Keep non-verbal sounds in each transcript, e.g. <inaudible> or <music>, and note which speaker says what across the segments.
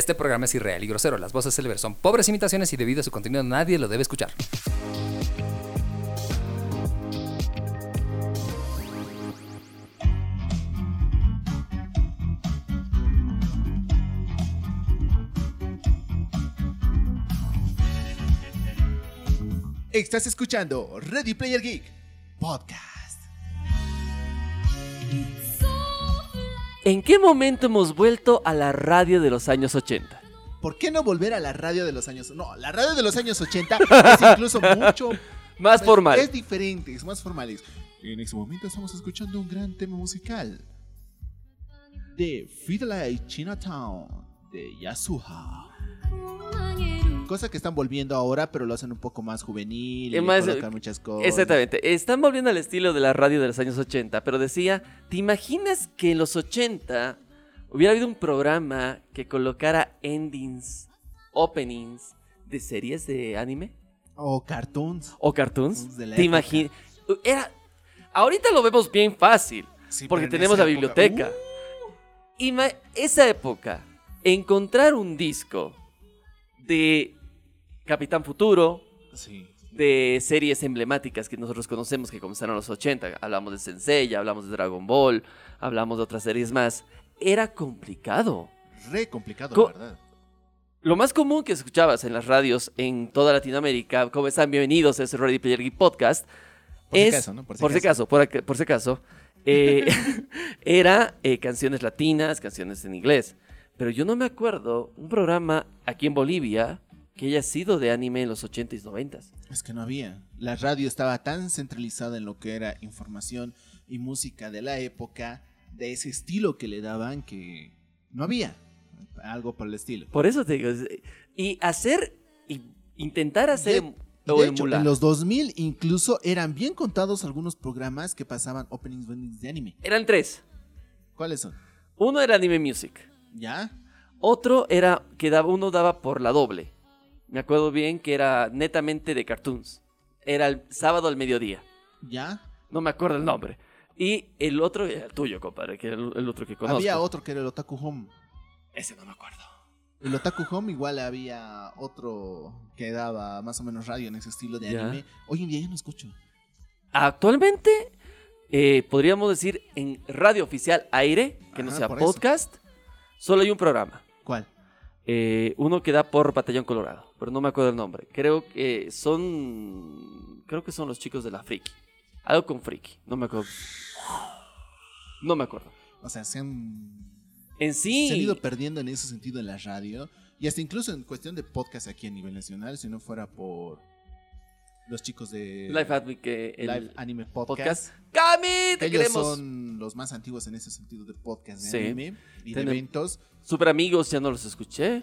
Speaker 1: Este programa es irreal y grosero. Las voces célebres son pobres imitaciones y debido a su contenido nadie lo debe escuchar.
Speaker 2: Estás escuchando Ready Player Geek Podcast.
Speaker 3: ¿En qué momento hemos vuelto a la radio de los años 80?
Speaker 2: ¿Por qué no volver a la radio de los años... No, la radio de los años 80 <laughs> es incluso mucho...
Speaker 3: Más
Speaker 2: es-
Speaker 3: formal.
Speaker 2: Es diferente, es más formal. En este momento estamos escuchando un gran tema musical. De Fiddle Chinatown, de Yasuha. Cosa que están volviendo ahora, pero lo hacen un poco más juvenil. Y
Speaker 3: más,
Speaker 2: colocan muchas cosas.
Speaker 3: Exactamente. Están volviendo al estilo de la radio de los años 80, pero decía, ¿te imaginas que en los 80 hubiera habido un programa que colocara endings, openings de series de anime
Speaker 2: O cartoons.
Speaker 3: o cartoons? ¿Te imaginas? Era ahorita lo vemos bien fácil,
Speaker 2: Sí,
Speaker 3: porque tenemos la
Speaker 2: época-
Speaker 3: biblioteca. Ima- esa época, encontrar un disco de Capitán Futuro,
Speaker 2: sí.
Speaker 3: de series emblemáticas que nosotros conocemos que comenzaron en los 80. Hablamos de Sensei, hablamos de Dragon Ball, hablamos de otras series más. Era complicado.
Speaker 2: Re complicado,
Speaker 3: Co-
Speaker 2: la verdad.
Speaker 3: Lo más común que escuchabas en las radios en toda Latinoamérica, ¿cómo están? Bienvenidos a este Ready Player Geek Podcast.
Speaker 2: Por si
Speaker 3: es,
Speaker 2: acaso, ¿no? Por si
Speaker 3: por si por, ac- por si acaso, eh, <laughs> <laughs> era eh, canciones latinas, canciones en inglés. Pero yo no me acuerdo un programa aquí en Bolivia que haya sido de anime en los 80s y 90s.
Speaker 2: Es que no había. La radio estaba tan centralizada en lo que era información y música de la época, de ese estilo que le daban, que no había algo por el estilo.
Speaker 3: Por eso te digo. Y hacer, y intentar hacer o
Speaker 2: de hecho, en los 2000 incluso eran bien contados algunos programas que pasaban openings endings de anime.
Speaker 3: Eran tres.
Speaker 2: ¿Cuáles son?
Speaker 3: Uno era Anime Music.
Speaker 2: ¿Ya?
Speaker 3: Otro era que daba, uno daba por la doble. Me acuerdo bien que era netamente de cartoons. Era el sábado al mediodía.
Speaker 2: ¿Ya?
Speaker 3: No me acuerdo el nombre. Y el otro era el tuyo, compadre, que era el, otro que conozco.
Speaker 2: Había otro que era el Otaku Home.
Speaker 3: Ese no me acuerdo.
Speaker 2: El Otaku Home igual había otro que daba más o menos radio en ese estilo de
Speaker 3: Ya.
Speaker 2: anime. Hoy en día ya no escucho.
Speaker 3: Actualmente, eh, podríamos decir en radio oficial aire, que no
Speaker 2: Ajá,
Speaker 3: sea
Speaker 2: eso.
Speaker 3: podcast, solo hay un programa.
Speaker 2: ¿Cuál?
Speaker 3: Eh, uno que da por Batallón Colorado, pero no me acuerdo el nombre. Creo que son. Creo que son los chicos de la Friki. Algo con Friki, no me acuerdo. No me acuerdo.
Speaker 2: O sea, se han
Speaker 3: En sí.
Speaker 2: se han ido perdiendo en ese sentido en la radio y hasta incluso en cuestión de podcast aquí a nivel nacional, si no fuera por los chicos de
Speaker 3: Live Anime, que el
Speaker 2: Live Anime Podcast,
Speaker 3: podcast. ¡Cami! Te
Speaker 2: ellos
Speaker 3: queremos.
Speaker 2: son los más antiguos en ese sentido de podcast de
Speaker 3: Sí.
Speaker 2: anime y de eventos.
Speaker 3: Super amigos, ya no los escuché.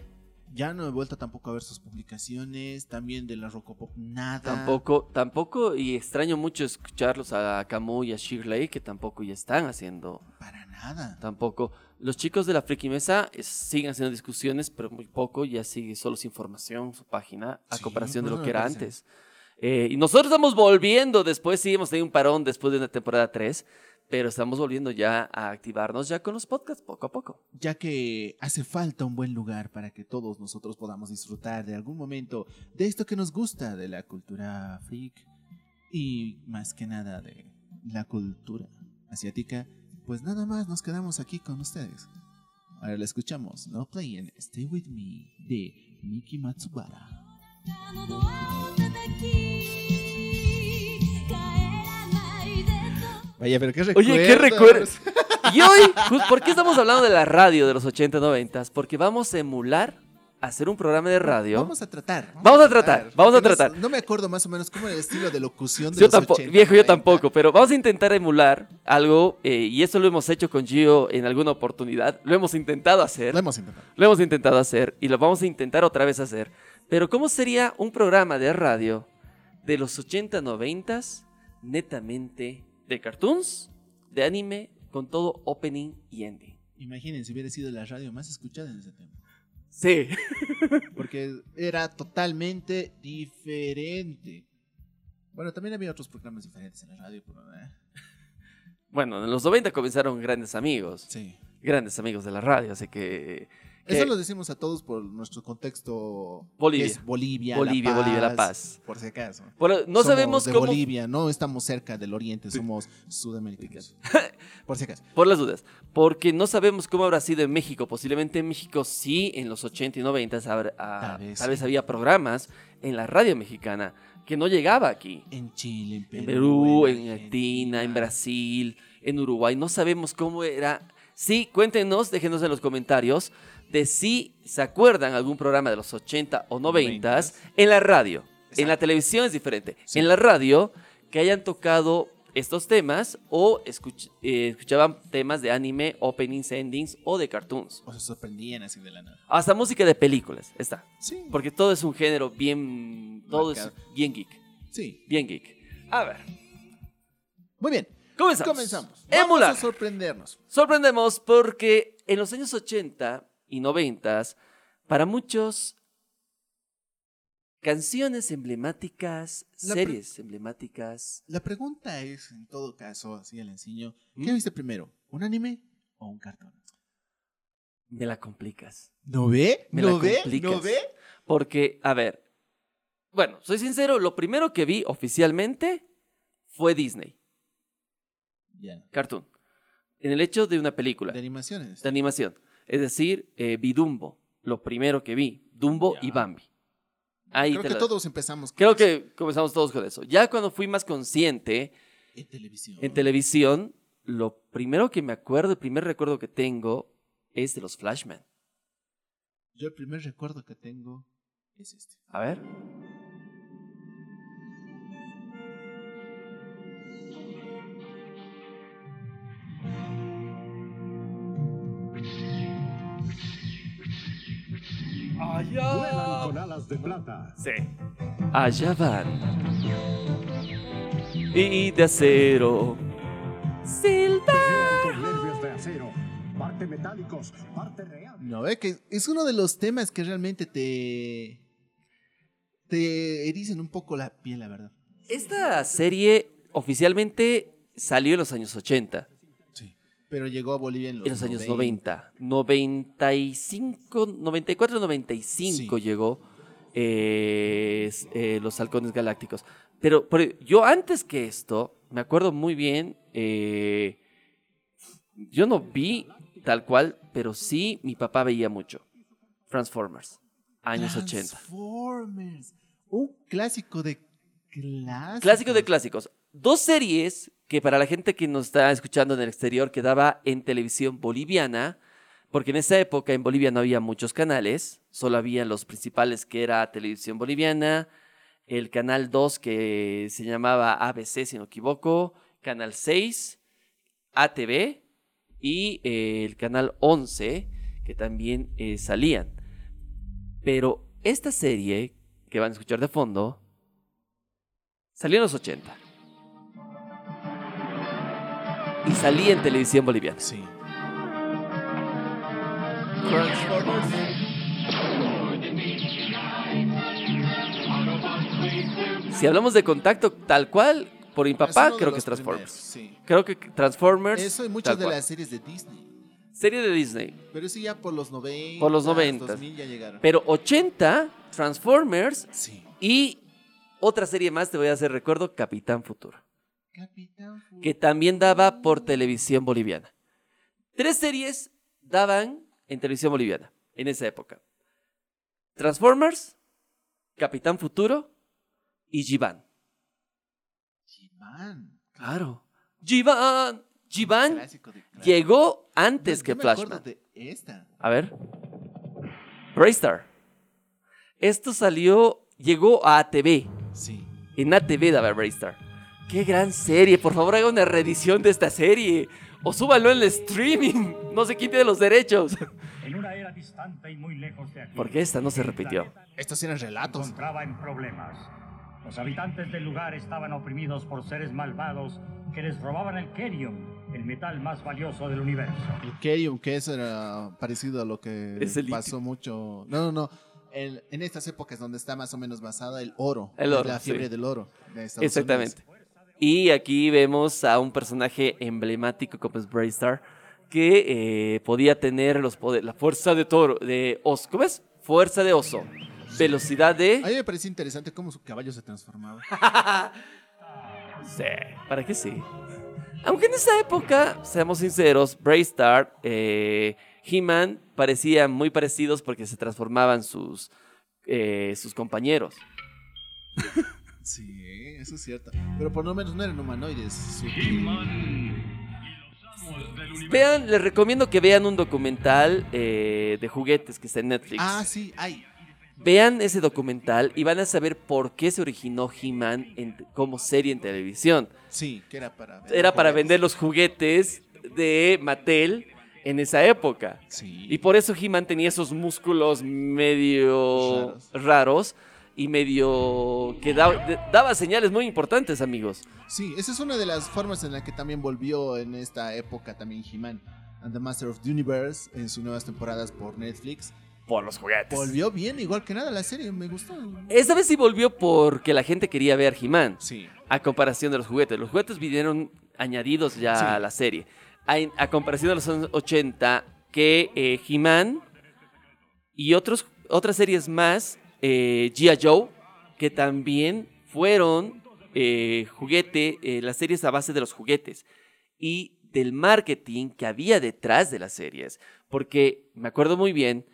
Speaker 2: Ya no he vuelto tampoco a ver sus publicaciones, también de la Rocopop nada.
Speaker 3: Tampoco, tampoco, y extraño mucho escucharlos a Camu y a Shirley, que tampoco ya están haciendo.
Speaker 2: Para nada.
Speaker 3: Tampoco. Los chicos de la Friki Mesa eh, siguen haciendo discusiones, pero muy poco. Ya sigue solo su información, su página, a
Speaker 2: Sí,
Speaker 3: comparación de
Speaker 2: bueno,
Speaker 3: lo que era
Speaker 2: parece.
Speaker 3: antes. Eh, y nosotros estamos volviendo después, sí, hemos tenido un parón después de una temporada 3, pero estamos volviendo ya a activarnos ya con los podcasts poco a poco.
Speaker 2: Ya que hace falta un buen lugar para que todos nosotros podamos disfrutar de algún momento de esto que nos gusta de la cultura freak y más que nada de la cultura asiática, pues nada más nos quedamos aquí con ustedes. Ahora la escuchamos, No Play and Stay With Me de Miki Matsubara. Vaya, pero qué recuerdos.
Speaker 3: Oye, ¿qué recuerdos? <laughs> Y hoy, ju- ¿por qué estamos hablando de la radio de los 80 90 Porque vamos a emular hacer un programa de radio.
Speaker 2: Vamos a tratar.
Speaker 3: Vamos a tratar, vamos a
Speaker 2: no-
Speaker 3: tratar.
Speaker 2: No, me acuerdo más o menos cómo era el estilo de locución de
Speaker 3: Yo
Speaker 2: los
Speaker 3: tampoco,
Speaker 2: 80,
Speaker 3: viejo, yo
Speaker 2: 90.
Speaker 3: tampoco, pero vamos a intentar emular algo, eh, y eso lo hemos hecho con Gio en alguna oportunidad, lo hemos intentado hacer,
Speaker 2: Lo hemos intentado.
Speaker 3: lo hemos intentado hacer, y lo vamos a intentar otra vez hacer, pero ¿cómo sería un programa de radio de los 80, 90 netamente de cartoons, de anime, con todo opening y ending?
Speaker 2: Imagínense, hubiera sido la radio más escuchada en ese tiempo.
Speaker 3: Sí. <laughs> <laughs>
Speaker 2: Porque era totalmente diferente. Bueno, también había otros programas diferentes en la radio, pero... eh,
Speaker 3: Bueno, en los 90 comenzaron grandes amigos.
Speaker 2: Sí.
Speaker 3: grandes amigos de la radio, así que
Speaker 2: Eso
Speaker 3: que-
Speaker 2: lo decimos a todos por nuestro contexto. que
Speaker 3: Bolivia.
Speaker 2: es Bolivia,
Speaker 3: Bolivia,
Speaker 2: La Paz,
Speaker 3: Bolivia, La Paz.
Speaker 2: Por si acaso.
Speaker 3: Bueno, no
Speaker 2: Somos
Speaker 3: sabemos
Speaker 2: de
Speaker 3: cómo.
Speaker 2: Bolivia, no estamos cerca del oriente, somos sudamericanos. <laughs> por si acaso.
Speaker 3: Por las dudas. Porque no sabemos cómo habrá sido en México. Posiblemente en México sí, en los 80 y 90 habrá- ah,
Speaker 2: Tal vez
Speaker 3: tal vez
Speaker 2: sí.
Speaker 3: había programas en la radio mexicana que no llegaba aquí.
Speaker 2: En Chile, en Perú,
Speaker 3: En Perú, en.
Speaker 2: Argentina,
Speaker 3: en Brasil, en Uruguay. No sabemos cómo era. Sí, cuéntenos, déjenos en los comentarios de si se acuerdan algún programa de los 80 o 90 en la radio. En la
Speaker 2: Exacto.
Speaker 3: televisión es diferente.
Speaker 2: Sí.
Speaker 3: En la radio que hayan tocado estos temas o escuch- eh, escuchaban temas de anime, openings, endings o de cartoons.
Speaker 2: O se sorprendían así de la nada.
Speaker 3: Hasta música de películas, está.
Speaker 2: Sí.
Speaker 3: Porque todo es un género bien... Todo es bien geek.
Speaker 2: Sí.
Speaker 3: Bien geek. A ver,
Speaker 2: Muy bien.
Speaker 3: comenzamos.
Speaker 2: Comenzamos.
Speaker 3: Emular.
Speaker 2: Vamos a sorprendernos.
Speaker 3: Sorprendemos porque en los años 80 y 90, para muchos, canciones emblemáticas,
Speaker 2: La
Speaker 3: series emblemáticas.
Speaker 2: La pregunta es, en todo caso, así al enseño,
Speaker 3: ¿Mm?
Speaker 2: ¿qué viste primero? ¿Un anime o un cartón?
Speaker 3: Me la complicas.
Speaker 2: ¿No ve?
Speaker 3: Me
Speaker 2: ¿No
Speaker 3: la
Speaker 2: ve?
Speaker 3: complicas.
Speaker 2: ¿No ve?
Speaker 3: Porque, a ver, bueno, soy sincero, lo primero que vi oficialmente fue Disney,
Speaker 2: Ya.
Speaker 3: Cartoon, en el hecho de una película
Speaker 2: De animaciones.
Speaker 3: de animación. Es decir, eh, vi Dumbo, lo primero que vi, Dumbo
Speaker 2: Ya.
Speaker 3: y Bambi. Ahí
Speaker 2: Creo
Speaker 3: te
Speaker 2: que
Speaker 3: la-
Speaker 2: todos empezamos con
Speaker 3: Creo
Speaker 2: eso.
Speaker 3: que comenzamos todos con eso. Ya cuando fui más consciente
Speaker 2: En televisión.
Speaker 3: en televisión, lo primero que me acuerdo, el primer recuerdo que tengo es de los Flashman.
Speaker 2: Yo el primer recuerdo que tengo es este.
Speaker 3: A ver.
Speaker 4: Vuelan con alas de plata.
Speaker 3: Sí. Allá van. Y de acero. Silva.
Speaker 4: Con nervios de acero. Parte metálicos, parte real.
Speaker 2: No, ve que es uno de los temas que realmente te. te erizan un poco la piel, la verdad.
Speaker 3: Esta serie oficialmente salió en los años 80.
Speaker 2: Pero llegó a Bolivia en los,
Speaker 3: en los años 90. 95, 94, 95
Speaker 2: Sí.
Speaker 3: llegó eh, eh, los halcones galácticos. Pero, pero yo antes que esto, me acuerdo muy bien, eh, yo no vi tal cual, pero sí mi papá veía mucho. Transformers, años 80.
Speaker 2: Transformers. Un clásico de clásicos.
Speaker 3: Clásico de clásicos. Dos series que para la gente que nos está escuchando en el exterior quedaba en televisión boliviana, porque en esa época en Bolivia no había muchos canales, solo habían los principales que era televisión boliviana, el canal 2 que se llamaba ABC si no equivoco, canal 6, ATV y eh, el canal 11 que también eh, salían. Pero esta serie que van a escuchar de fondo Salió en los 80. Y salía en televisión boliviana.
Speaker 2: Sí.
Speaker 3: Si hablamos de contacto tal cual, por mi papá, creo que es Transformers.
Speaker 2: primeros, sí.
Speaker 3: Creo que Transformers.
Speaker 2: Eso y muchas de
Speaker 3: cual.
Speaker 2: las series de Disney.
Speaker 3: Serie de Disney.
Speaker 2: Pero sí, ya por los 90.
Speaker 3: Por los 90.
Speaker 2: 2000 ya llegaron.
Speaker 3: Pero 80, Transformers
Speaker 2: Sí.
Speaker 3: y otra serie más, te voy a hacer recuerdo, Capitán Futuro. Que también daba por televisión boliviana. Tres series daban en televisión boliviana en esa época. Transformers, Capitán Futuro y Givan.
Speaker 2: He-Man.
Speaker 3: Claro.
Speaker 2: De clásicos.
Speaker 3: llegó antes que Flashman.
Speaker 2: de esta.
Speaker 3: A ver. Braystar. Esto salió, llegó a ATV.
Speaker 2: Sí.
Speaker 3: En ATV daba Braystar. Qué gran serie. Por favor, haga una reedición de esta serie. O súbalo en el streaming. No sé quién tiene los derechos.
Speaker 5: En una era distante y muy lejos de aquí.
Speaker 3: Porque esta no se
Speaker 5: el
Speaker 3: repitió.
Speaker 2: Estos eran
Speaker 5: se
Speaker 2: relatos.
Speaker 5: encontraba en problemas. Los habitantes del lugar estaban oprimidos por seres malvados que les robaban el Kerium, el metal más valioso del universo.
Speaker 2: El Kerium, que eso era parecido a lo que
Speaker 3: Es el
Speaker 2: pasó mucho. No, no, no. El- en estas épocas donde está más o menos basada el oro.
Speaker 3: El oro,
Speaker 2: La fiebre
Speaker 3: sí.
Speaker 2: del oro. de Estados
Speaker 3: Exactamente.
Speaker 2: Unidos.
Speaker 3: Y aquí vemos a un personaje emblemático como es Braystar, que eh, podía tener los poderes, la fuerza de toro, de oso. ¿Cómo es? Fuerza de oso. Velocidad
Speaker 2: A
Speaker 3: de.
Speaker 2: mí me parece interesante cómo su caballo se transformaba. <laughs>
Speaker 3: Sí, ¿para qué sí? Aunque en esa época, seamos sinceros, Braystar, eh, He-Man parecían muy parecidos porque se transformaban sus, eh, sus compañeros. <laughs>
Speaker 2: Sí, eso es cierto. Pero por lo menos no eran humanoides.
Speaker 3: Vean, les recomiendo que vean un documental eh, de juguetes que está en Netflix.
Speaker 2: Ah, sí, ay.
Speaker 3: Vean ese documental y van a saber por qué se originó He-Man como serie en televisión.
Speaker 2: Sí, que era para
Speaker 3: Era para vender los juguetes de Mattel en esa época.
Speaker 2: Sí.
Speaker 3: Y por eso He-Man tenía esos músculos medio
Speaker 2: Raros.
Speaker 3: raros, y medio que da- de- daba señales muy importantes, amigos.
Speaker 2: Sí, esa es una de las formas en la que también volvió en esta época también He-Man and the Master of the Universe en sus nuevas temporadas por Netflix.
Speaker 3: Por los juguetes.
Speaker 2: Volvió bien, igual que nada, la serie me gustó.
Speaker 3: Esta vez sí volvió porque la gente quería ver He-Man.
Speaker 2: Sí.
Speaker 3: A comparación de los juguetes. Los juguetes vinieron añadidos ya
Speaker 2: Sí.
Speaker 3: a la serie. A, a comparación de los años 80, que eh, He-Man y otros, otras series más, eh, G.I. Joe, que también fueron eh, juguete, eh, las series a base de los juguetes y del marketing que había detrás de las series. Porque me acuerdo muy bien,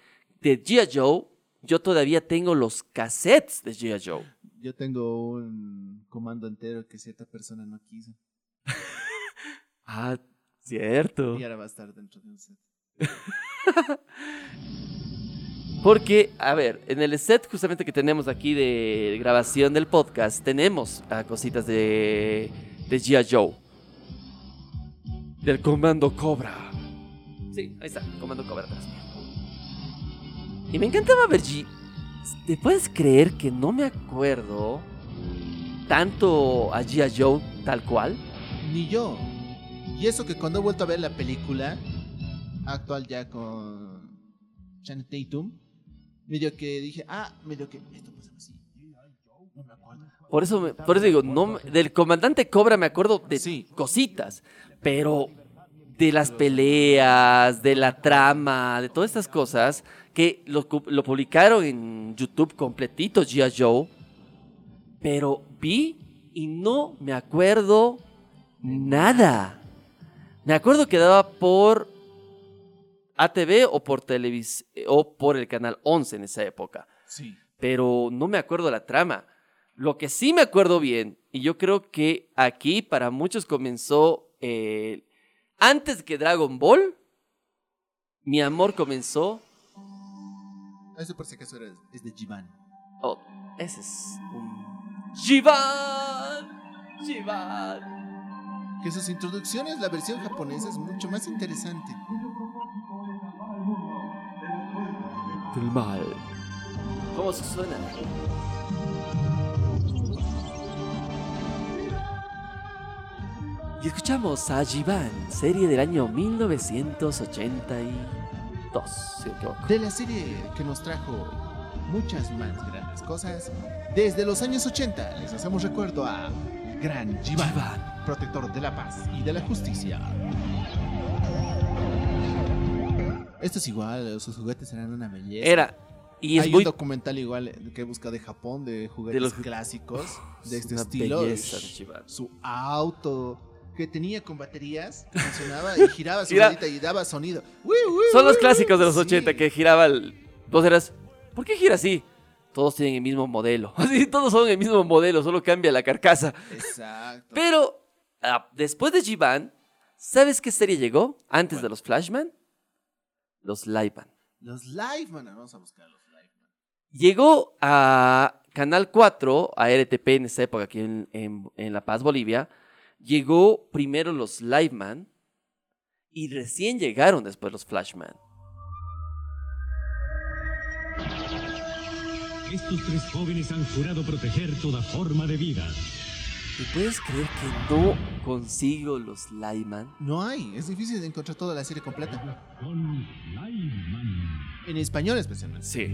Speaker 3: de G.I. Joe, yo todavía tengo los cassettes de G.I. Joe.
Speaker 2: Yo tengo un comando entero que cierta persona no quiso. <laughs>
Speaker 3: Ah, cierto.
Speaker 2: Y ahora va a estar dentro de un set. <laughs>
Speaker 3: Porque, a ver, en el set justamente que tenemos aquí de grabación del podcast, tenemos ah, cositas de, de G.I. Joe. Del Comando Cobra. Sí, ahí está, Comando Cobra atrás. Y me encantaba ver G. ¿Te puedes creer que no me acuerdo tanto a G.I. Joe tal cual?
Speaker 2: Ni yo. Y eso que cuando he vuelto a ver la película actual ya con Channing Tatum, medio que dije, ah, medio que esto pasa así. No me acuerdo.
Speaker 3: Por eso, me- por eso digo, no, me- del comandante Cobra me acuerdo de
Speaker 2: Sí.
Speaker 3: cositas, pero de las peleas, de la trama, de todas estas cosas, que lo, lo publicaron en YouTube completito, G.I. Joe, pero vi y no me acuerdo nada. Me acuerdo que daba por ATV o por televis o por el canal 11 en esa época
Speaker 2: Sí.
Speaker 3: pero no me acuerdo la trama. Lo que sí me acuerdo bien, y yo creo que aquí para muchos comenzó eh, antes que Dragon Ball, mi amor comenzó.
Speaker 2: Eso por si acaso era, es de Jivan.
Speaker 3: Oh, ese es un. ¡Jivan! ¡Jivan!
Speaker 2: Que sus introducciones, la versión japonesa es mucho más interesante.
Speaker 3: Del mal. ¿Cómo se suena? Y escuchamos a Jivan, serie del año 1982, si no me equivoco.
Speaker 2: De la serie que nos trajo muchas más grandes cosas, desde los años 80 les hacemos recuerdo a Gran Jivan. protector de la paz y de la justicia. Esto es igual, sus juguetes eran una belleza.
Speaker 3: Era, y es
Speaker 2: Hay
Speaker 3: muy...
Speaker 2: un documental igual que he buscado de Japón de juguetes
Speaker 3: los-
Speaker 2: clásicos <laughs> de
Speaker 3: es
Speaker 2: este
Speaker 3: una
Speaker 2: estilo.
Speaker 3: belleza de Jivan.
Speaker 2: Su auto que tenía con baterías que <laughs> funcionaba y giraba su ruedita y daba sonido.
Speaker 3: Son los clásicos de los
Speaker 2: sí.
Speaker 3: 80 que giraba el... Vos eras... ¿Por qué gira así? Todos tienen el mismo modelo. <laughs> Así, todos son el mismo modelo, solo cambia la carcasa.
Speaker 2: Exacto.
Speaker 3: Pero ah, después de G-Ban, ¿sabes qué serie llegó antes de los Flashman? Los Liveman.
Speaker 2: Los live, man. Vamos a buscar los live. man.
Speaker 3: Llegó a Canal 4, a RTP en esa época aquí en, en- en La Paz, Bolivia. Llegó primero los Liveman y recién llegaron después los Flashman.
Speaker 6: Estos tres jóvenes han jurado proteger toda forma de vida.
Speaker 3: ¿Y puedes creer que no consigo los Liveman?
Speaker 2: No hay. Es difícil de encontrar toda la serie completa. En español especialmente.
Speaker 3: Sí.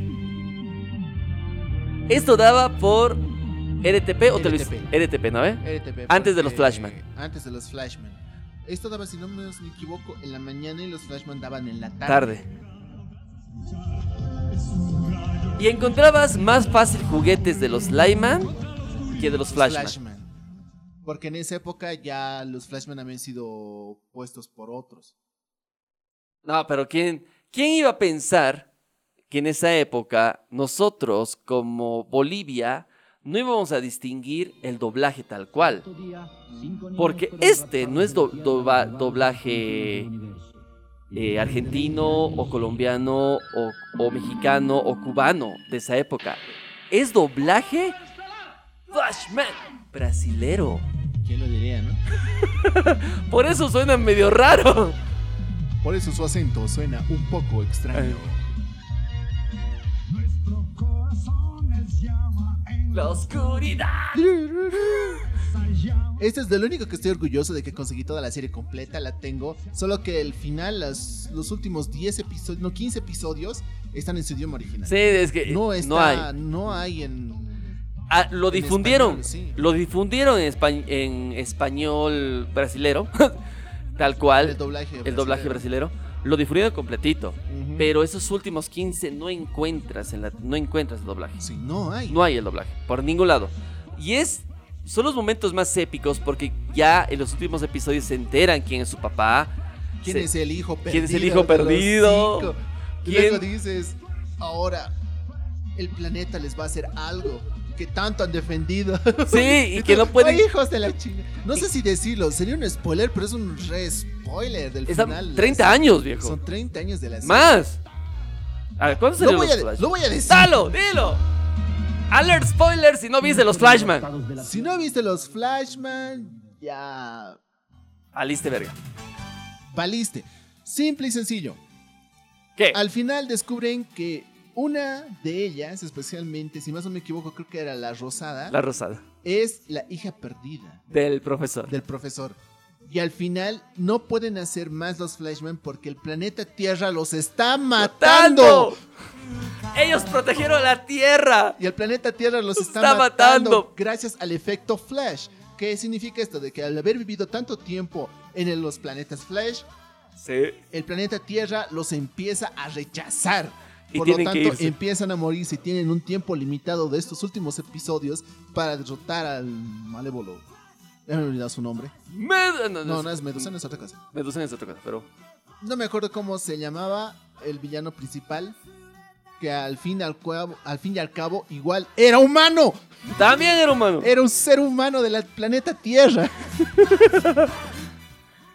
Speaker 3: Esto daba por RTP o televisión. RTP, ¿no ve?
Speaker 2: RTP.
Speaker 3: Antes de los Flashman.
Speaker 2: Antes de los Flashman. Esto daba, si no me me equivoco, en la mañana y los Flashman daban en la tarde.
Speaker 3: Tarde. Y encontrabas más fácil juguetes de los Lyman que de los Flashman.
Speaker 2: Porque en esa época ya los Flashman habían sido puestos por otros.
Speaker 3: No, pero ¿quién, ¿quién iba a pensar que en esa época nosotros como Bolivia no íbamos a distinguir el doblaje tal cual? Porque este no es doblaje eh, argentino o colombiano o mexicano o cubano de esa época. Es doblaje Flashman brasilero.
Speaker 2: ¿Quién lo diría, no? <laughs>
Speaker 3: Por eso suena medio raro.
Speaker 2: Por eso su acento suena un poco extraño.
Speaker 3: La oscuridad. <laughs>
Speaker 2: Este es de lo único que estoy orgulloso de que conseguí toda la serie completa, la tengo. Solo que el final, las- los últimos 10 episodios, no 15 episodios, están en su idioma original.
Speaker 3: Sí, es que
Speaker 2: No
Speaker 3: no,
Speaker 2: está,
Speaker 3: hay.
Speaker 2: no hay en.
Speaker 3: Ah, lo difundieron.
Speaker 2: español, sí.
Speaker 3: Lo difundieron en, espa- en español brasilero. <laughs> tal cual.
Speaker 2: El doblaje.
Speaker 3: el doblaje brasilero. Lo difundieron completito.
Speaker 2: Ujú.
Speaker 3: Pero esos últimos 15 no encuentras en la, no encuentras el doblaje.
Speaker 2: Sí, no hay.
Speaker 3: No hay el doblaje, por ningún lado. Y es. Son los momentos más épicos porque ya en los últimos episodios se enteran quién es su papá.
Speaker 2: ¿Quién
Speaker 3: se-
Speaker 2: es el hijo perdido?
Speaker 3: ¿Quién es el hijo perdido? ¿Quién?
Speaker 2: luego dices, ahora el planeta les va a hacer algo que tanto han defendido.
Speaker 3: Sí, y <laughs> que no pueden.
Speaker 2: Ay, hijos de la chinga. No sé si decirlo, sería un spoiler, pero es un re spoiler del final.
Speaker 3: 30 años, viejo.
Speaker 2: Son 30 años de la serie.
Speaker 3: Más. A ver, ¿cuántos
Speaker 2: Lo voy, a, lo voy a decir.
Speaker 3: ¡Dalo! ¡Dilo! Alert spoiler si no viste los Flashman.
Speaker 2: Si no viste los Flashman, ya
Speaker 3: Aliste verga.
Speaker 2: valiste. Simple y sencillo.
Speaker 3: ¿Qué?
Speaker 2: Al final descubren que una de ellas, especialmente, si más no me equivoco, creo que era la rosada,
Speaker 3: La rosada.
Speaker 2: es la hija perdida
Speaker 3: Del profesor.
Speaker 2: del profesor. Y al final no pueden hacer más los Flashman porque el planeta Tierra los está matando.
Speaker 3: ¡Matando! Ellos protegieron la Tierra.
Speaker 2: Y el planeta Tierra los está,
Speaker 3: está
Speaker 2: matando,
Speaker 3: matando.
Speaker 2: gracias al efecto Flash. ¿Qué significa esto? De que al haber vivido tanto tiempo en los planetas Flash,
Speaker 3: Sí.
Speaker 2: el planeta Tierra los empieza a rechazar.
Speaker 3: Y
Speaker 2: Por lo
Speaker 3: que
Speaker 2: tanto,
Speaker 3: irse.
Speaker 2: empiezan a morirse y tienen un tiempo limitado de estos últimos episodios para derrotar al malévolo. He olvidado su nombre.
Speaker 3: Med- no,
Speaker 2: No, no es Medusa, es otra cosa.
Speaker 3: Medusa es otra cosa, pero.
Speaker 2: No me acuerdo cómo se llamaba el villano principal. Que al fin, al, cabo- al fin y al cabo, igual era humano.
Speaker 3: También era humano.
Speaker 2: Era un ser humano del planeta Tierra. <laughs>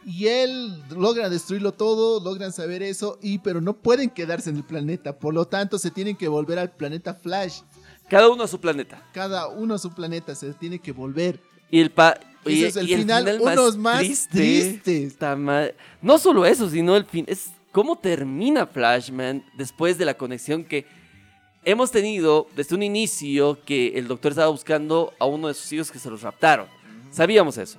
Speaker 2: y él logra destruirlo todo, logran saber eso, y pero no pueden quedarse en el planeta. Por lo tanto, se tienen que volver al planeta Flash.
Speaker 3: Cada uno a su planeta.
Speaker 2: Cada uno a su planeta se tiene que volver.
Speaker 3: Y el pa. Y,
Speaker 2: es el
Speaker 3: y
Speaker 2: final, unos más tristes.
Speaker 3: No solo eso, sino el fin. Es cómo termina Flashman después de la conexión que hemos tenido desde un inicio que el doctor estaba buscando a uno de sus hijos que se los raptaron. Sabíamos eso.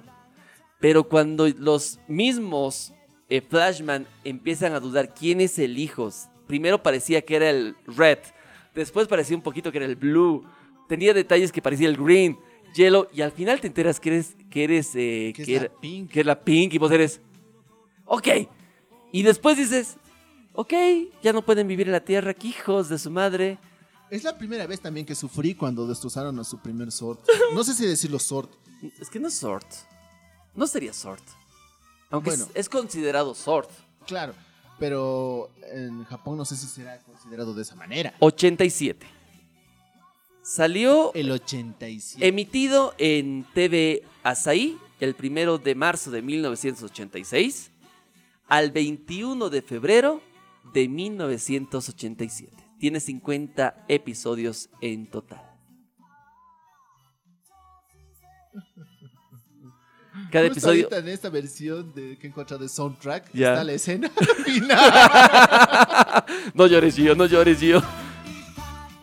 Speaker 3: Pero cuando los mismos eh, Flashman empiezan a dudar quién es el hijo, primero parecía que era el Red, después parecía un poquito que era el Blue, tenía detalles que parecía el Green, Yellow, y al final te enteras que eres, que eres, eh,
Speaker 2: Que es
Speaker 3: que
Speaker 2: la
Speaker 3: era-
Speaker 2: Pink.
Speaker 3: que es la Pink, y vos eres, ok. Y después dices, ok, ya no pueden vivir en la Tierra, que hijos de su madre.
Speaker 2: Es la primera vez también que sufrí cuando destrozaron a su primer Sword. <laughs> No sé si decirlo Sword.
Speaker 3: Es que no es Sword. No sería Sword. Aunque
Speaker 2: Bueno.
Speaker 3: es, es considerado Sword.
Speaker 2: Claro. Pero en Japón no sé si será considerado de esa manera.
Speaker 3: 87. Salió
Speaker 2: El 87.
Speaker 3: emitido en TV Asahi el primero de marzo de 1986 al 21 de febrero de 1987. Tiene 50 episodios en total. <laughs> Cada
Speaker 2: Justo
Speaker 3: episodio.
Speaker 2: ahorita en esta versión de que he encontrado de soundtrack
Speaker 3: Ya.
Speaker 2: está la escena <laughs> final. <laughs>
Speaker 3: no llores, Gio, no llores, Gio.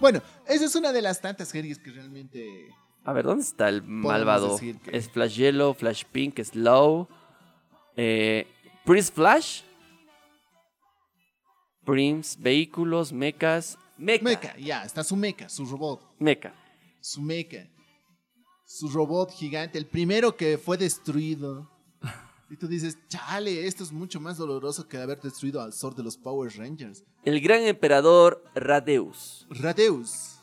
Speaker 2: bueno, esa es una de las tantas series que realmente
Speaker 3: A ver, ¿dónde está el malvado?
Speaker 2: que-
Speaker 3: Es Flash Yellow, Flash Pink, Slow. Eh, Prince Flash. Prince, vehículos, mechas. Mecha.
Speaker 2: Mecha, ya, está su mecha, su robot,
Speaker 3: Mecha.
Speaker 2: su mecha. Su robot gigante, el primero que fue destruido. Y tú dices, chale, esto es mucho más doloroso que haber destruido al Zord de los Power Rangers.
Speaker 3: El gran emperador Radeus.
Speaker 2: Radeus.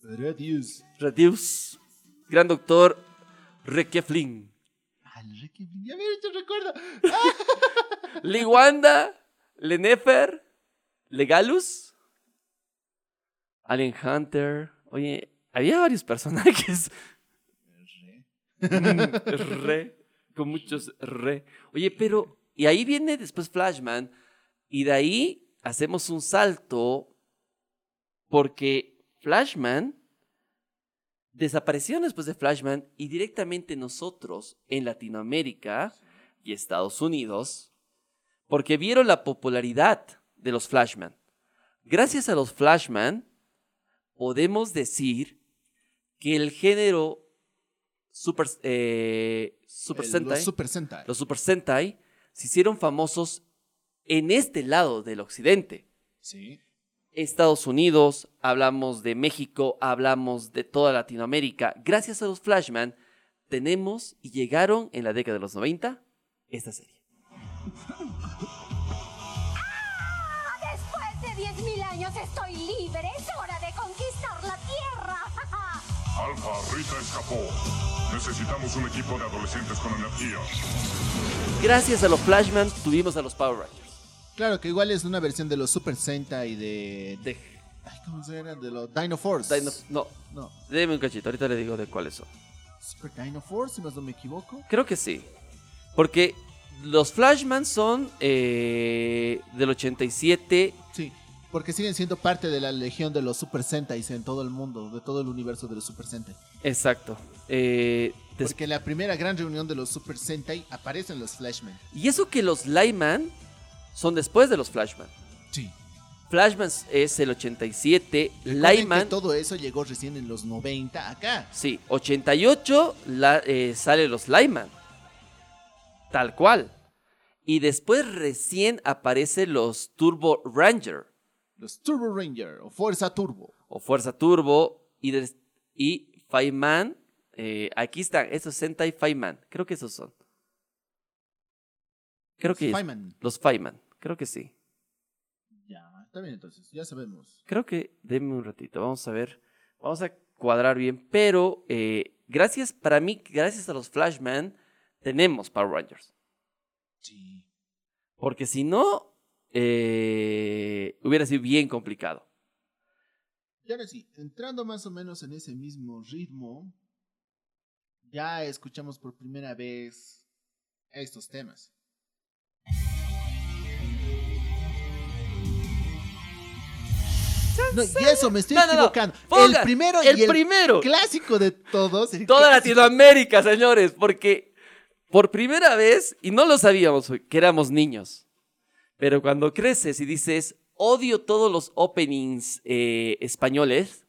Speaker 2: Radeus.
Speaker 3: Radeus. Gran doctor Requieflin.
Speaker 2: Al Ricky, ya me hecho recuerdo. <laughs>
Speaker 3: Liguanda. Lenefer. Legalus. Alien Hunter. Oye, había varios personajes. <laughs> Re. Con muchos re. Oye, pero. Y ahí viene después Flashman. Y de ahí hacemos un salto. Porque Flashman desapareció después de Flashman. Y directamente nosotros en Latinoamérica y Estados Unidos. Porque vieron la popularidad de los Flashman. Gracias a los Flashman, podemos decir que el género Super, eh, Super
Speaker 2: El-
Speaker 3: Sentai,
Speaker 2: Los Super Sentai.
Speaker 3: los Super Sentai, se hicieron famosos en este lado del occidente.
Speaker 2: Sí.
Speaker 3: Estados Unidos, hablamos de México, hablamos de toda Latinoamérica. Gracias a los Flashman, tenemos y llegaron en la década de los 90 esta serie.
Speaker 7: Después de 10.000 años estoy libre. Es hora de conquistar la Tierra. <laughs>
Speaker 8: Alfa, Rita escapó. Necesitamos un equipo de adolescentes con energía.
Speaker 3: Gracias a los Flashman tuvimos a los Power Rangers.
Speaker 2: Claro que igual es una versión de los Super Sentai de.
Speaker 3: De
Speaker 2: Ay, ¿Cómo se llama? De los Dino Force.
Speaker 3: Dino- no,
Speaker 2: No.
Speaker 3: déme un cachito, ahorita le digo de cuáles son.
Speaker 2: Super Dino Force, si más no me equivoco.
Speaker 3: Creo que sí. Porque los Flashman son eh, del 87.
Speaker 2: Sí. Porque siguen siendo parte de la legión de los Super Sentais en todo el mundo, de todo el universo de los Super Sentai.
Speaker 3: Exacto. Eh,
Speaker 2: Porque en la primera gran reunión de los Super Sentai aparecen los Flashmen.
Speaker 3: y eso que los Lyman son después de los Flashman.
Speaker 2: Sí.
Speaker 3: Flashman es el 87.
Speaker 2: Recuerden que
Speaker 3: Lyman.
Speaker 2: todo eso llegó recién en los 90 acá.
Speaker 3: Sí, 88 la, eh, sale los Lyman. Tal cual. Y después recién aparece los Turbo Ranger.
Speaker 2: Los Turbo Ranger o Fuerza Turbo.
Speaker 3: o Fuerza Turbo y, des- y Fireman. eh, aquí están, esos Sentai Fireman. Creo que esos son. Creo que
Speaker 2: Fireman.
Speaker 3: los Fireman. Creo que sí.
Speaker 2: Ya, está bien entonces, ya sabemos.
Speaker 3: Creo que denme un ratito. Vamos a ver. Vamos a cuadrar bien. Pero eh, gracias, para mí, gracias a los Flashman, tenemos Power Rangers.
Speaker 2: Sí.
Speaker 3: Porque si no, eh, hubiera sido bien complicado.
Speaker 2: Y ahora sí, entrando más o menos en ese mismo ritmo, ya escuchamos por primera vez estos temas. No, y eso, me estoy
Speaker 3: No, no, no.
Speaker 2: equivocando. El primero
Speaker 3: el
Speaker 2: y el
Speaker 3: primero.
Speaker 2: clásico de todos.
Speaker 3: Toda
Speaker 2: clásico.
Speaker 3: Latinoamérica, señores, porque por primera vez, y no lo sabíamos que éramos niños, pero cuando creces y dices, odio todos los openings eh, españoles,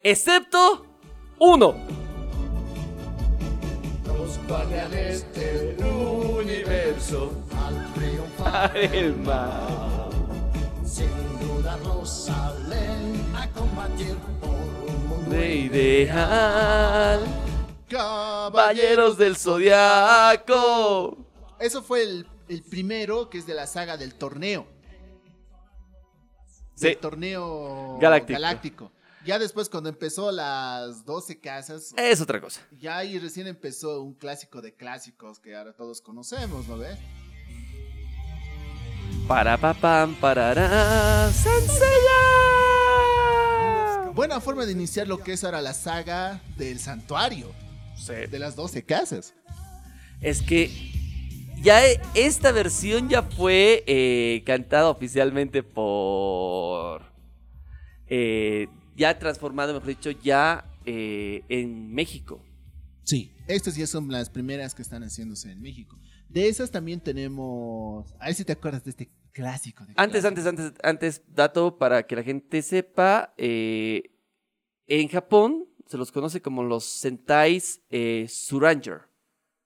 Speaker 3: excepto uno.
Speaker 9: Los guardianes del universo al triunfar <laughs>
Speaker 3: El mar.
Speaker 9: sin dudarlo salen a combatir por un mundo
Speaker 3: De ideal,
Speaker 2: caballeros
Speaker 3: del zodiaco.
Speaker 2: Eso fue el, el primero que es de la saga del torneo.
Speaker 3: Sí.
Speaker 2: Del torneo
Speaker 3: Galáctico.
Speaker 2: galáctico. Ya después, cuando empezó las 12 casas,
Speaker 3: Es otra cosa.
Speaker 2: ya ahí recién empezó un clásico de clásicos que ahora todos conocemos, ¿no ves?
Speaker 3: Para pa pam parará. ¡Sencilla!
Speaker 2: Buena forma de iniciar lo que es ahora la saga del santuario, de las 12 casas.
Speaker 3: Es que ya e- esta versión ya fue eh, cantada oficialmente por. eh, ya transformado, mejor dicho, ya eh, en México.
Speaker 2: Sí. Estas ya son las primeras que están haciéndose en México. De esas también tenemos. A ver si te acuerdas de este clásico. De
Speaker 3: Antes, antes, antes, antes, dato para que la gente sepa. eh, en Japón se los conoce como los Sentais eh, Suranger.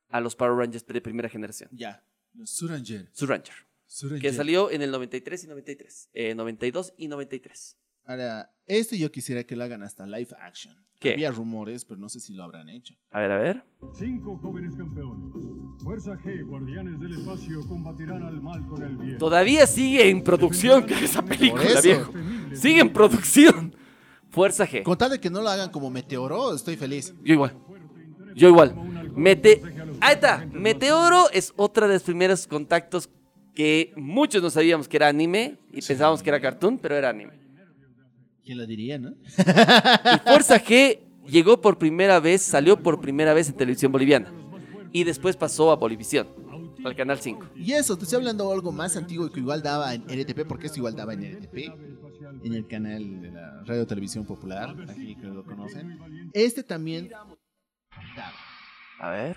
Speaker 3: A los Power Rangers de primera generación.
Speaker 2: Ya. Los Suranger.
Speaker 3: Suranger.
Speaker 2: Suranger.
Speaker 3: Que salió en el 93 y 93. eh, 92 y 93.
Speaker 2: Ahora, este yo quisiera que lo hagan hasta live action.
Speaker 3: ¿Qué?
Speaker 2: Había rumores, pero no sé si lo habrán hecho.
Speaker 3: A ver, a ver.
Speaker 4: Cinco jóvenes campeones. Fuerza G, guardianes del espacio, combatirán al mal con el bien.
Speaker 3: Todavía sigue en producción esa película, viejo. Sigue en producción. Fuerza G.
Speaker 2: Con tal de que no lo hagan como Meteoro, estoy feliz.
Speaker 3: Yo igual. Yo igual. Mete... Ahí está. Meteoro es otra de los primeros contactos que muchos no sabíamos que era anime y pensábamos que era cartoon, pero era anime.
Speaker 2: ¿Quién lo diría, no?
Speaker 3: Y Fuerza G llegó por primera vez, salió por primera vez en televisión boliviana. Y después pasó a Bolivisión, al canal 5.
Speaker 2: Y eso, te estoy hablando de algo más antiguo que igual daba en RTP, porque esto igual daba en RTP, en el canal de la Radio Televisión Popular, aquí que lo conocen. Este también daba.
Speaker 3: A ver.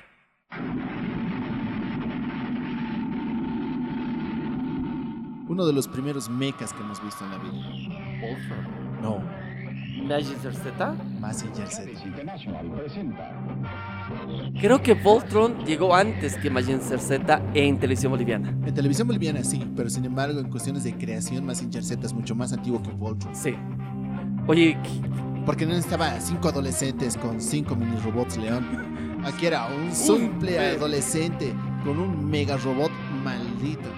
Speaker 2: Uno de los primeros mechas que hemos visto en la vida. No,
Speaker 3: Mazinger Z.
Speaker 2: Mazinger Z.
Speaker 3: Creo que Voltron llegó antes que Mazinger Z en televisión boliviana.
Speaker 2: En televisión boliviana sí, pero sin embargo en cuestiones de creación Mazinger Z es mucho más antiguo que Voltron.
Speaker 3: Sí. Oye, ¿qué-
Speaker 2: Porque no estaba cinco adolescentes con cinco mini robots león. Aquí era un simple adolescente con un mega robot maldito.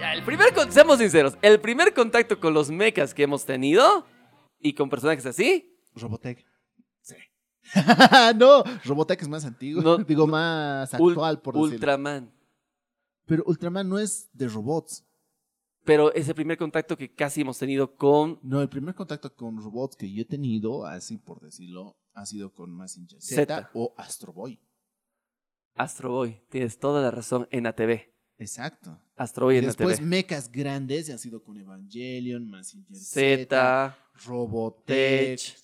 Speaker 3: ya, el primer, seamos sinceros, el primer contacto con los mechas que hemos tenido y con personajes así,
Speaker 2: Robotech. Sí. <laughs> no, Robotech es más antiguo.
Speaker 3: No,
Speaker 2: Digo, más actual, por decirlo.
Speaker 3: Ultraman.
Speaker 2: Pero Ultraman no es de robots.
Speaker 3: Pero es el primer contacto que casi hemos tenido con
Speaker 2: No, el primer contacto con robots que yo he tenido, así por decirlo, ha sido con Mazinger Z, o Astro Boy.
Speaker 3: Astro Boy. Tienes toda la razón en ATV.
Speaker 2: Exacto.
Speaker 3: Astro Boy en
Speaker 2: Después
Speaker 3: ATV.
Speaker 2: mechas grandes, y ha sido con Evangelion, Mazinger Z,
Speaker 3: Z,
Speaker 2: Robotech.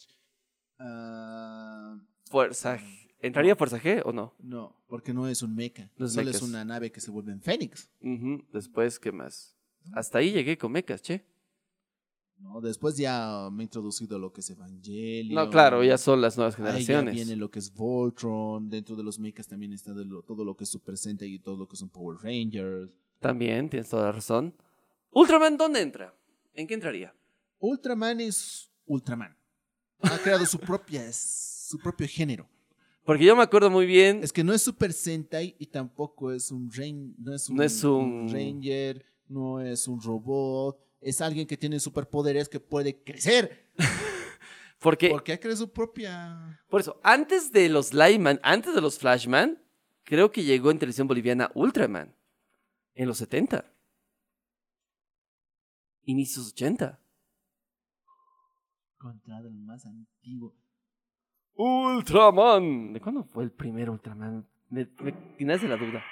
Speaker 3: Fuerza G. ¿Entraría Fuerza G o no?
Speaker 2: no, porque no es un mecha.
Speaker 3: No es
Speaker 2: Solo es una nave que se vuelve en Fénix.
Speaker 3: Después, ¿qué más? Hasta ahí llegué con mechas, che.
Speaker 2: ¿No? Después ya me he introducido lo que es Evangelion.
Speaker 3: No, claro, ya son las nuevas
Speaker 2: Ahí ya
Speaker 3: generaciones.
Speaker 2: viene lo que es Voltron. Dentro de los mechas también está lo- todo lo que es Super Sentai y todo lo que son Power Rangers.
Speaker 3: También, tienes toda la razón. Ultraman, ¿dónde entra? ¿En qué entraría?
Speaker 2: Ultraman es Ultraman. Ha creado su propia su propio género.
Speaker 3: Porque yo me acuerdo muy bien.
Speaker 2: Es que no es Super Sentai y tampoco es un, ran- no es un,
Speaker 3: No es un-
Speaker 2: Ranger, no es un robot. Es alguien que tiene superpoderes que puede crecer. <laughs>
Speaker 3: Porque,
Speaker 2: Porque ha creado su propia.
Speaker 3: por eso, antes de los Lightman, antes de los Flashman, creo que llegó en televisión boliviana Ultraman. En los 70. Inicios 80.
Speaker 2: Contra del más antiguo.
Speaker 3: Ultraman. ¿De cuándo fue el primer Ultraman? Me, me la duda.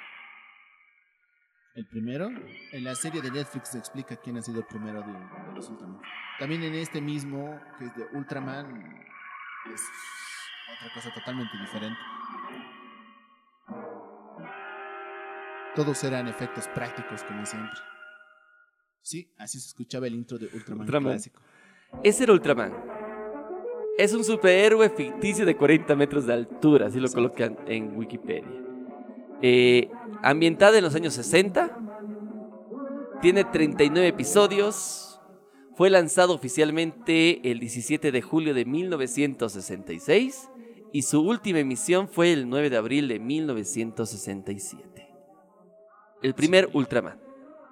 Speaker 2: El primero, en la serie de Netflix se explica quién ha sido el primero de, de los Ultraman. También en este mismo, que es de Ultraman, es otra cosa totalmente diferente. Todos eran efectos prácticos, como siempre. Sí, así se escuchaba el intro de Ultraman,
Speaker 3: Ultraman.
Speaker 2: clásico.
Speaker 3: Ese era Ultraman. Es un superhéroe ficticio de 40 metros de altura, así lo colocan en Wikipedia. Eh, ambientada en los años 60. Tiene 39 episodios. Fue lanzado oficialmente el 17 de julio de 1966 y su última emisión fue el 9 de abril de 1967. El primer Ultraman.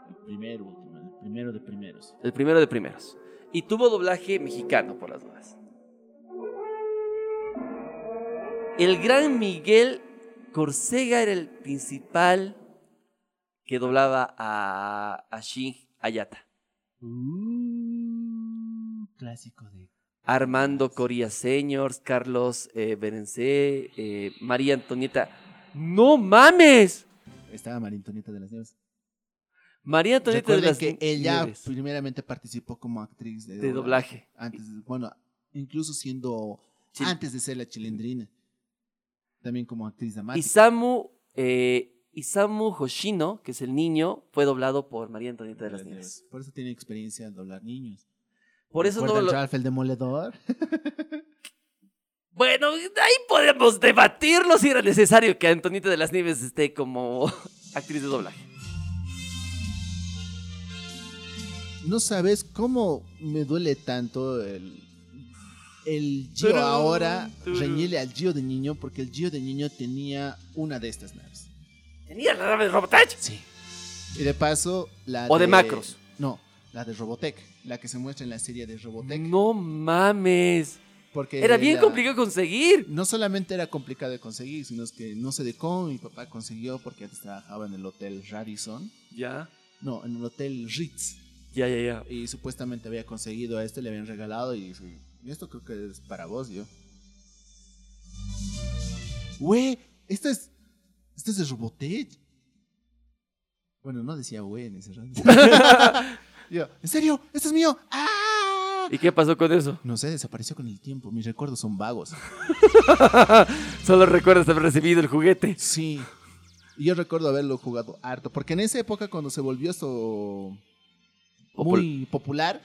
Speaker 2: El primer Ultraman, el primero de primeros.
Speaker 3: El primero de primeros. Y tuvo doblaje mexicano, por las dudas. El gran Miguel Corsega era el principal que doblaba a, a Shin Ayata.
Speaker 2: Uh, clásico de.
Speaker 3: Armando Coria Señors, Carlos eh, Berencé, eh, María Antonieta. ¡No mames!
Speaker 2: Estaba María Antonieta de las Nieves.
Speaker 3: María Antonieta de las
Speaker 2: que ella
Speaker 3: Nieves,
Speaker 2: primeramente participó como actriz de,
Speaker 3: de doblaje.
Speaker 2: Antes, bueno, incluso siendo
Speaker 3: Chil-
Speaker 2: antes de ser la chilindrina. También como actriz dramática.
Speaker 3: Isamu, eh, Isamu Hoshino, que es el niño, fue doblado por María Antonieta de las Nieves.
Speaker 2: Por eso tiene experiencia al doblar niños.
Speaker 3: Por eso no
Speaker 2: ¿Recuerdan
Speaker 3: lo...
Speaker 2: Ralph el Demoledor? <laughs>
Speaker 3: Bueno, ahí podemos debatirlo si era necesario que Antonieta de las Nieves esté como <laughs> actriz de doblaje.
Speaker 2: no sabes cómo me duele tanto el, el Gio
Speaker 3: Turun,
Speaker 2: ahora
Speaker 3: turun.
Speaker 2: al Gio de niño porque el Gio de niño tenía una de estas naves.
Speaker 3: Tenía la nave de Robotech.
Speaker 2: Sí. Y de paso, la
Speaker 3: O de Macros.
Speaker 2: No, la de Robotech, la que se muestra en la serie de Robotech.
Speaker 3: No mames.
Speaker 2: Porque
Speaker 3: Era bien
Speaker 2: la-
Speaker 3: complicado conseguir.
Speaker 2: No solamente era complicado de conseguir, sino es que no sé de cómo mi papá consiguió porque antes trabajaba en el hotel Radisson.
Speaker 3: Ya.
Speaker 2: No, en el hotel Ritz.
Speaker 3: Ya, ya, ya.
Speaker 2: Y supuestamente había conseguido a este, le habían regalado y, y esto creo que es para vos, yo. Güey, esto es. Esto es de Robotech. Bueno, no decía güey en ese rato. <laughs> yo, ¿en serio? ¿Esto es mío? ¡Ah!
Speaker 3: ¿Y qué pasó con eso?
Speaker 2: No sé, desapareció con el tiempo. Mis recuerdos son vagos. <laughs>
Speaker 3: Solo recuerdas haber recibido el juguete.
Speaker 2: Sí. Y yo recuerdo haberlo jugado harto. Porque en esa época, cuando se volvió esto muy popular,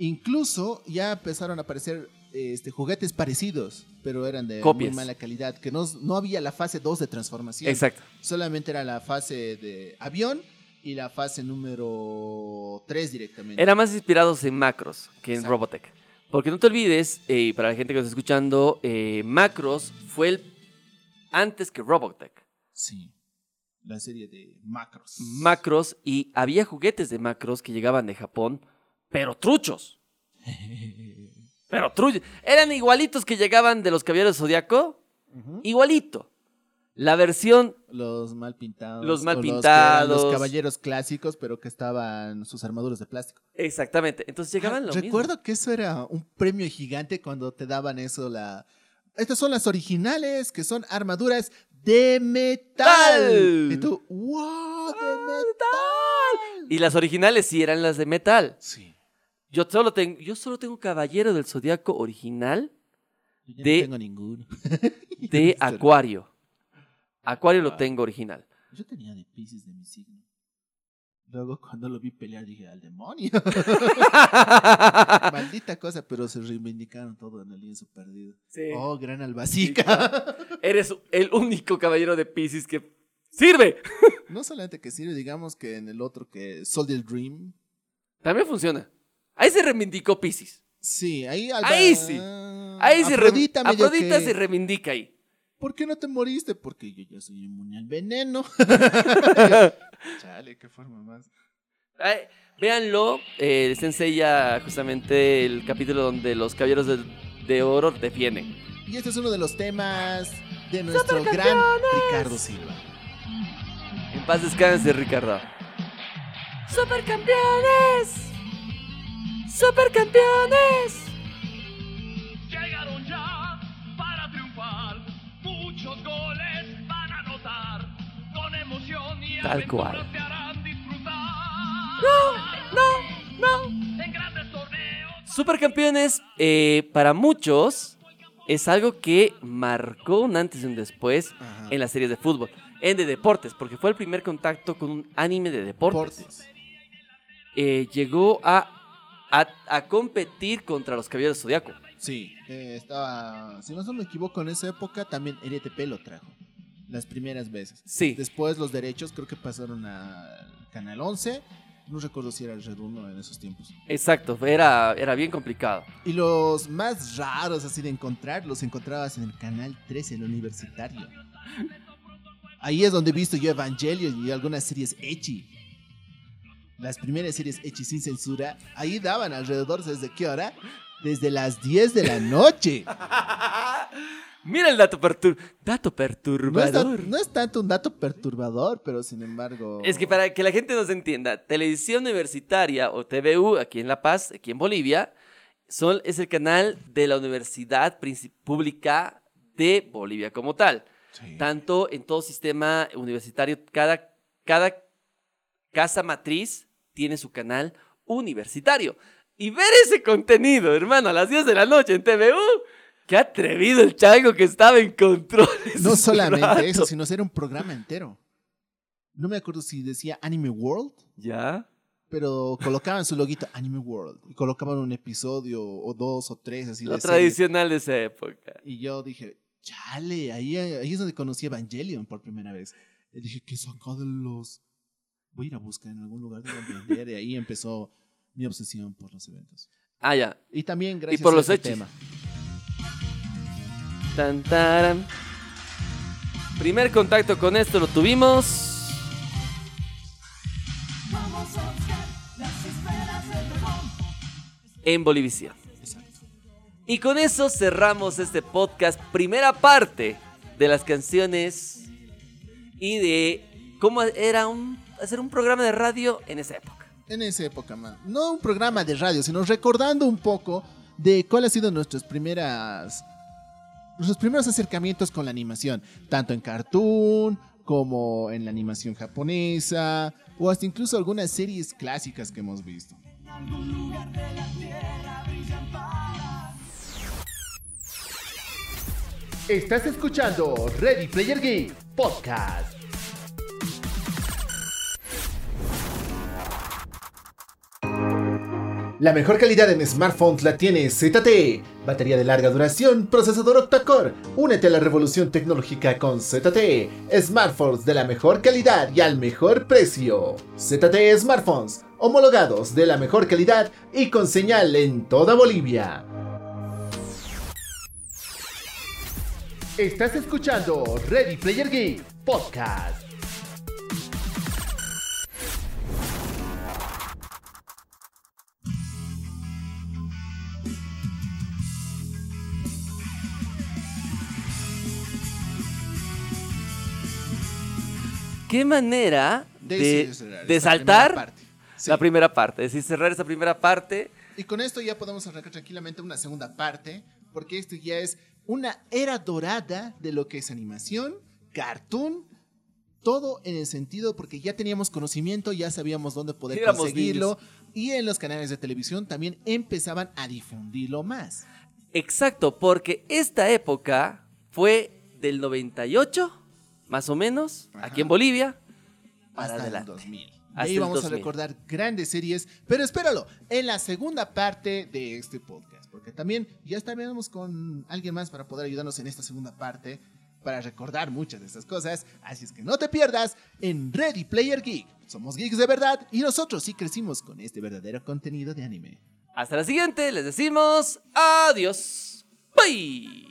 Speaker 2: incluso ya empezaron a aparecer este, juguetes parecidos, pero eran de
Speaker 3: Copias.
Speaker 2: muy mala calidad. Que no, no había la fase 2 de transformación.
Speaker 3: Exacto.
Speaker 2: Solamente era la fase de avión y la fase número 3 directamente.
Speaker 3: Era más inspirados en Macros que en
Speaker 2: Exacto.
Speaker 3: Robotech. Porque no te olvides, eh, para la gente que nos está escuchando, eh, Macros fue el antes que Robotech.
Speaker 2: Sí. La serie de macros.
Speaker 3: Macros y había juguetes de Macros que llegaban de Japón, pero truchos. Pero truchos. Eran igualitos que llegaban de los caballeros Zodiaco.
Speaker 2: Ujú.
Speaker 3: Igualito. La versión
Speaker 2: Los mal pintados.
Speaker 3: Los mal pintados.
Speaker 2: Los, caballeros clásicos, pero que estaban sus armaduras de plástico.
Speaker 3: Exactamente. Entonces llegaban lo
Speaker 2: Ah, Recuerdo que eso era un premio gigante cuando te daban eso, la... Estas son las originales, que son armaduras de metal.
Speaker 3: ¡Tal!
Speaker 2: Y tú, wow, de metal.
Speaker 3: mismo. Y las originales sí eran las de metal.
Speaker 2: Sí.
Speaker 3: Yo solo tengo, yo solo tengo Caballero del Zodiaco original
Speaker 2: Yo
Speaker 3: De-
Speaker 2: no tengo ninguno. <laughs>
Speaker 3: de Acuario. Acuario lo tengo original.
Speaker 2: Yo tenía de Pisces de mi signo. Luego cuando lo vi pelear dije, al demonio. <laughs> Maldita cosa, pero se reivindicaron todo en el lienzo perdido.
Speaker 3: Sí.
Speaker 2: Oh, gran albacica.
Speaker 3: Eres el único caballero de Pisces que sirve.
Speaker 2: no solamente que sirve, digamos que en el otro que Soldier Dream.
Speaker 3: También funciona. Ahí se reivindicó Pisces.
Speaker 2: Sí, ahí Alba-
Speaker 3: Ahí sí. Ahí se
Speaker 2: Afrodita,
Speaker 3: re-
Speaker 2: medio
Speaker 3: Afrodita
Speaker 2: que-
Speaker 3: se reivindica ahí.
Speaker 2: ¿Por qué no te moriste? Porque yo ya soy inmune al veneno. <laughs> Chale, qué forma más.
Speaker 3: Ay, véanlo, eh, les enseña justamente el capítulo donde los caballeros de, de oro defienden.
Speaker 2: Y este es uno de los temas de nuestro gran Ricardo Silva.
Speaker 3: En paz descanse, Ricardo. ¡Supercampeones! ¡Supercampeones!
Speaker 10: Llegaron ya para triunfar. Muchos goles van a anotar. Con emoción y
Speaker 3: Tal cual.
Speaker 10: te harán disfrutar.
Speaker 3: No, no, no.
Speaker 10: En grandes torneos.
Speaker 3: Supercampeones, eh, para muchos, es algo que marcó un antes y un después
Speaker 2: Ajá.
Speaker 3: en las series de fútbol, en de deportes, porque fue el primer contacto con un anime de deportes.
Speaker 2: Deportes.
Speaker 3: Eh, llegó a, a, a competir contra los Caballeros Zodiaco.
Speaker 2: Sí, eh, estaba, si no me equivoco, en esa época también RTP lo trajo. Las primeras veces.
Speaker 3: Sí.
Speaker 2: Después los derechos creo que pasaron al Canal 11. No recuerdo si era el Red 1 en esos tiempos.
Speaker 3: Exacto, era, era bien complicado.
Speaker 2: Y los más raros así de encontrar, los encontrabas en el Canal 13, el universitario. Ahí es donde he visto yo Evangelion y algunas series Echi. Las primeras series Echi sin censura. Ahí daban alrededor, ¿desde qué hora? Desde las 10 de la noche.
Speaker 3: Mira el dato, pertur dato
Speaker 2: No es,
Speaker 3: perturbador.
Speaker 2: no es tanto un dato perturbador, pero sin embargo...
Speaker 3: Es que para que la gente nos entienda, Televisión Universitaria o TVU aquí en La Paz, aquí en Bolivia, son, es el canal de la Universidad Pública de Bolivia como tal.
Speaker 2: Sí.
Speaker 3: Tanto en todo sistema universitario, cada, cada casa matriz tiene su canal universitario. Y ver ese contenido, hermano, a las 10 de la noche en TVU, qué atrevido el chango que estaba en control.
Speaker 2: No <laughs> solamente
Speaker 3: rato.
Speaker 2: eso, sino era un programa entero. No me acuerdo si decía Anime World,
Speaker 3: ¿Ya?
Speaker 2: pero colocaban su loguito Anime World y colocaban un episodio o dos o tres así
Speaker 3: Lo
Speaker 2: de serie.
Speaker 3: tradicional de esa época.
Speaker 2: Y yo dije, chale, ahí, ahí es donde conocí Evangelion por primera vez. Y dije, ¿qué saca de los...? Voy a ir a buscar en algún lugar de vender. Y ahí empezó mi obsesión por los eventos.
Speaker 3: Ah, ya.
Speaker 2: Y también gracias
Speaker 3: por
Speaker 2: a
Speaker 3: los
Speaker 2: este tema.
Speaker 3: Tan, taran. Primer contacto con esto lo tuvimos. En Bolivisión. Y con eso cerramos este podcast, primera parte de las canciones y de cómo era un, hacer un programa de radio en esa época.
Speaker 2: En esa época, man. No un programa de radio, sino recordando un poco de cuáles han sido nuestras primeras. Nuestros primeros acercamientos con la animación. Tanto en cartoon, como en la animación japonesa, o hasta incluso algunas series clásicas que hemos visto.
Speaker 11: Estás escuchando Ready Player Geek Podcast. La mejor calidad en smartphones la tiene ZTE. Batería de larga duración, procesador octa-core. Únete a la revolución tecnológica con ZTE. Smartphones de la mejor calidad y al mejor precio. ZTE Smartphones, homologados de la mejor calidad y con señal en toda Bolivia. Estás escuchando Ready Player Geek Podcast.
Speaker 3: ¿Qué manera
Speaker 2: De
Speaker 3: saltar
Speaker 2: primera parte. Sí.
Speaker 3: la primera parte? Es decir, cerrar esa primera parte.
Speaker 2: Y con esto ya podemos arrancar tranquilamente una segunda parte, porque esto ya es una era dorada de lo que es animación, cartoon, todo en el sentido porque ya teníamos conocimiento, ya sabíamos dónde poder
Speaker 3: Éramos
Speaker 2: conseguirlo y en los canales de televisión también empezaban a difundirlo más.
Speaker 3: Exacto, porque esta época fue del 98, más o menos, aquí en Bolivia, para
Speaker 2: hasta
Speaker 3: adelante.
Speaker 2: el 2000.
Speaker 3: Hasta
Speaker 2: Ahí vamos
Speaker 3: 2000.
Speaker 2: a recordar grandes series, pero espéralo, en la segunda parte de este podcast, porque también ya estaremos con alguien más para poder ayudarnos en esta segunda parte, para recordar muchas de estas cosas, así es que no te pierdas en Ready Player Geek. Somos geeks de verdad y nosotros sí crecimos con este verdadero contenido de anime.
Speaker 3: Hasta la siguiente, les decimos adiós. Bye.